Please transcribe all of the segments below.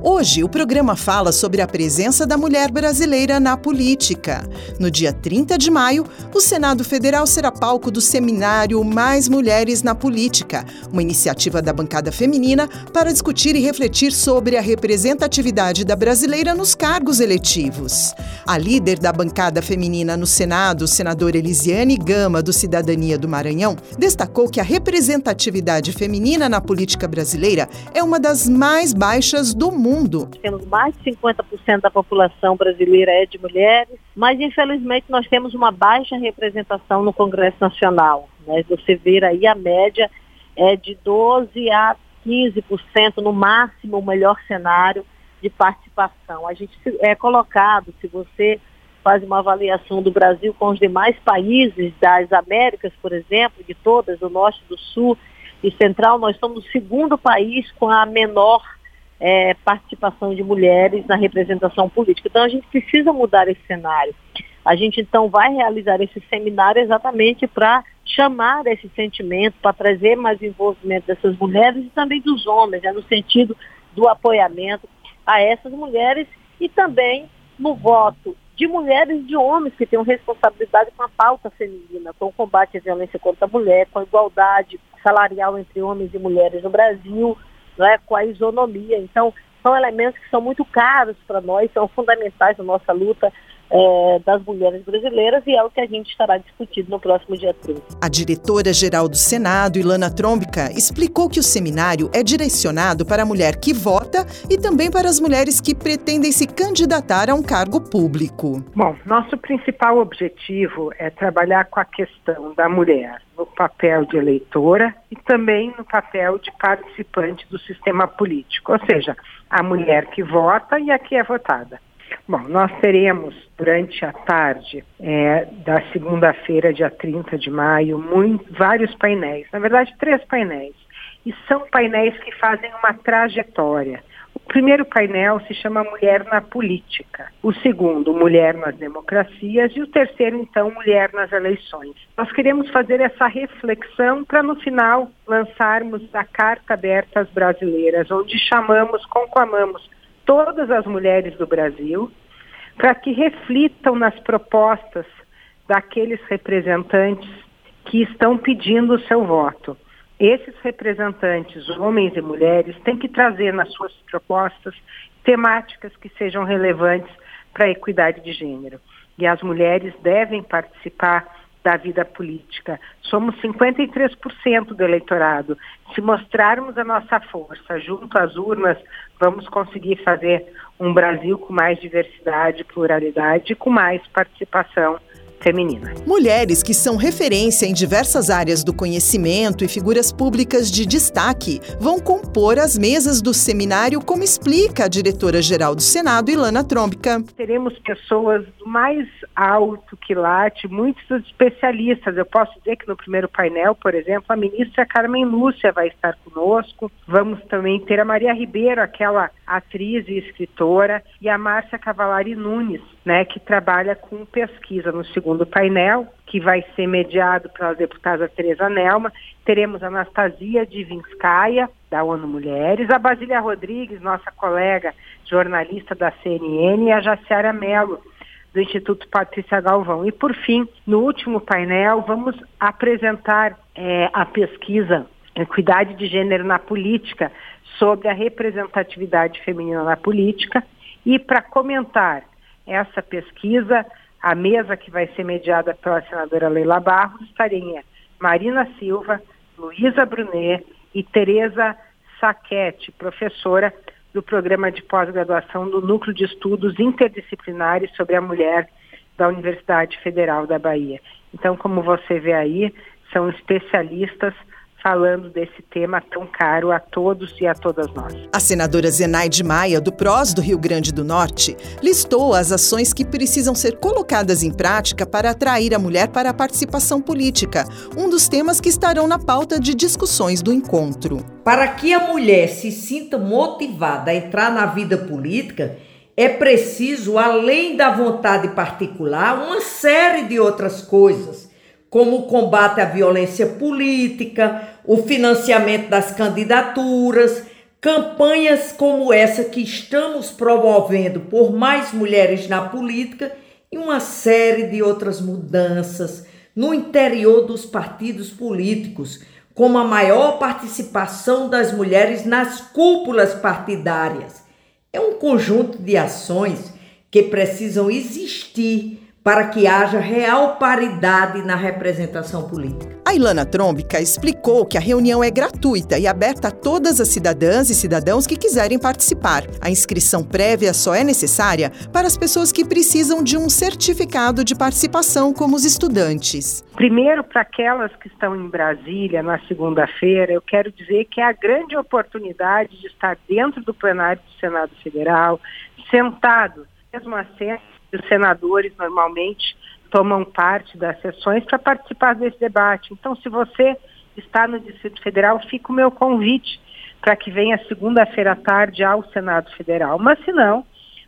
Hoje, o programa fala sobre a presença da mulher brasileira na política. No dia 30 de maio, o Senado Federal será palco do seminário Mais Mulheres na Política, uma iniciativa da bancada feminina para discutir e refletir sobre a representatividade da brasileira nos cargos eletivos. A líder da bancada feminina no Senado, senadora Elisiane Gama, do Cidadania do Maranhão, destacou que a representatividade feminina na política brasileira é uma das mais baixas do mundo mundo. Temos mais de 50% da população brasileira é de mulheres, mas infelizmente nós temos uma baixa representação no Congresso Nacional. Né? Você vê aí a média é de 12 a 15% no máximo o melhor cenário de participação. A gente é colocado, se você faz uma avaliação do Brasil com os demais países das Américas, por exemplo, de todas, do norte, do sul e central, nós somos o segundo país com a menor é, participação de mulheres na representação política. Então a gente precisa mudar esse cenário. A gente então vai realizar esse seminário exatamente para chamar esse sentimento, para trazer mais envolvimento dessas mulheres e também dos homens, né, no sentido do apoiamento a essas mulheres e também no voto de mulheres e de homens que tenham responsabilidade com a pauta feminina, com o combate à violência contra a mulher, com a igualdade salarial entre homens e mulheres no Brasil, né, com a isonomia. Então, são elementos que são muito caros para nós, são fundamentais na nossa luta é, das mulheres brasileiras e é o que a gente estará discutindo no próximo dia 30. A diretora-geral do Senado, Ilana Trombica, explicou que o seminário é direcionado para a mulher que vota e também para as mulheres que pretendem se candidatar a um cargo público. Bom, nosso principal objetivo é trabalhar com a questão da mulher no papel de eleitora e também no papel de participante do sistema político, ou seja, a mulher que vota e a que é votada. Bom, nós teremos durante a tarde é, da segunda-feira, dia 30 de maio, muito, vários painéis, na verdade, três painéis. E são painéis que fazem uma trajetória. O primeiro painel se chama Mulher na Política, o segundo, Mulher nas Democracias, e o terceiro, então, Mulher nas Eleições. Nós queremos fazer essa reflexão para, no final, lançarmos a Carta Aberta às Brasileiras, onde chamamos, conclamamos todas as mulheres do Brasil para que reflitam nas propostas daqueles representantes que estão pedindo o seu voto. Esses representantes, homens e mulheres, têm que trazer nas suas propostas temáticas que sejam relevantes para a equidade de gênero. E as mulheres devem participar da vida política. Somos 53% do eleitorado. Se mostrarmos a nossa força junto às urnas, vamos conseguir fazer um Brasil com mais diversidade, pluralidade e com mais participação feminina. Mulheres que são referência em diversas áreas do conhecimento e figuras públicas de destaque vão compor as mesas do seminário, como explica a diretora-geral do Senado, Ilana Trombica. Teremos pessoas mais alto quilate, muitos especialistas. Eu posso dizer que no primeiro painel, por exemplo, a ministra Carmen Lúcia vai estar conosco. Vamos também ter a Maria Ribeiro, aquela atriz e escritora, e a Márcia Cavalari Nunes, né, que trabalha com pesquisa no segundo painel, que vai ser mediado pela deputada Tereza Nelma. Teremos a Anastasia Divinskaya, da ONU Mulheres, a Basília Rodrigues, nossa colega jornalista da CNN, e a Jaciara Mello, do Instituto Patrícia Galvão. E, por fim, no último painel, vamos apresentar é, a pesquisa Equidade de Gênero na Política sobre a representatividade feminina na política. E para comentar essa pesquisa, a mesa que vai ser mediada pela senadora Leila Barros estaria Marina Silva, Luísa Brunet e Tereza Saquete, professora do programa de pós-graduação do Núcleo de Estudos Interdisciplinares sobre a Mulher da Universidade Federal da Bahia. Então, como você vê aí, são especialistas falando desse tema tão caro a todos e a todas nós. A senadora Zenaide Maia, do PROS do Rio Grande do Norte, listou as ações que precisam ser colocadas em prática para atrair a mulher para a participação política, um dos temas que estarão na pauta de discussões do encontro. Para que a mulher se sinta motivada a entrar na vida política, é preciso, além da vontade particular, uma série de outras coisas como o combate à violência política, o financiamento das candidaturas, campanhas como essa que estamos promovendo por mais mulheres na política e uma série de outras mudanças no interior dos partidos políticos, como a maior participação das mulheres nas cúpulas partidárias. É um conjunto de ações que precisam existir para que haja real paridade na representação política. A Ilana Trombica explicou que a reunião é gratuita e aberta a todas as cidadãs e cidadãos que quiserem participar. A inscrição prévia só é necessária para as pessoas que precisam de um certificado de participação, como os estudantes. Primeiro, para aquelas que estão em Brasília na segunda-feira, eu quero dizer que é a grande oportunidade de estar dentro do plenário do Senado Federal, sentado, mesmo assim os senadores normalmente tomam parte das sessões para participar desse debate. Então, se você está no Distrito Federal, fica o meu convite para que venha segunda-feira à tarde ao Senado Federal. Mas se não,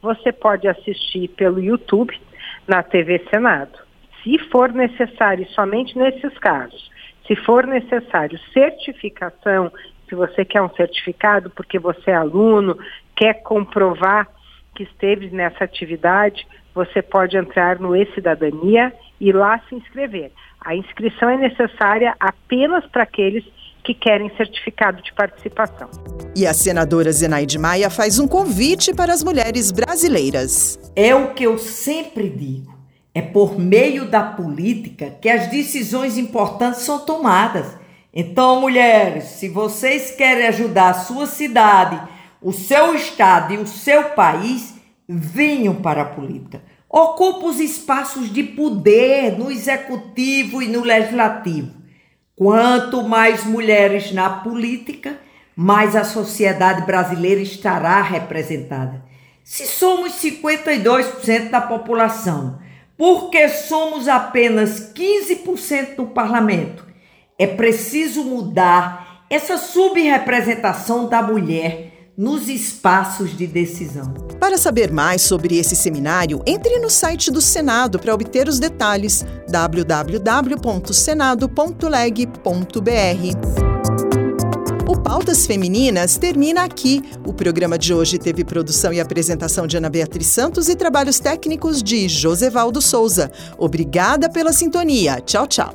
você pode assistir pelo YouTube na TV Senado. Se for necessário, somente nesses casos, se for necessário certificação, se você quer um certificado porque você é aluno, quer comprovar que esteve nessa atividade, você pode entrar no E-Cidadania e lá se inscrever. A inscrição é necessária apenas para aqueles que querem certificado de participação. E a senadora Zenaide Maia faz um convite para as mulheres brasileiras. É o que eu sempre digo. É por meio da política que as decisões importantes são tomadas. Então, mulheres, se vocês querem ajudar a sua cidade, o seu estado e o seu país, venham para a política. Ocupa os espaços de poder no executivo e no legislativo. Quanto mais mulheres na política, mais a sociedade brasileira estará representada. Se somos 52% da população, porque somos apenas 15% do parlamento, é preciso mudar essa subrepresentação da mulher nos espaços de decisão. Para saber mais sobre esse seminário, entre no site do Senado para obter os detalhes www.senado.leg.br. O Pautas Femininas termina aqui. O programa de hoje teve produção e apresentação de Ana Beatriz Santos e trabalhos técnicos de Josevaldo Souza. Obrigada pela sintonia. Tchau, tchau.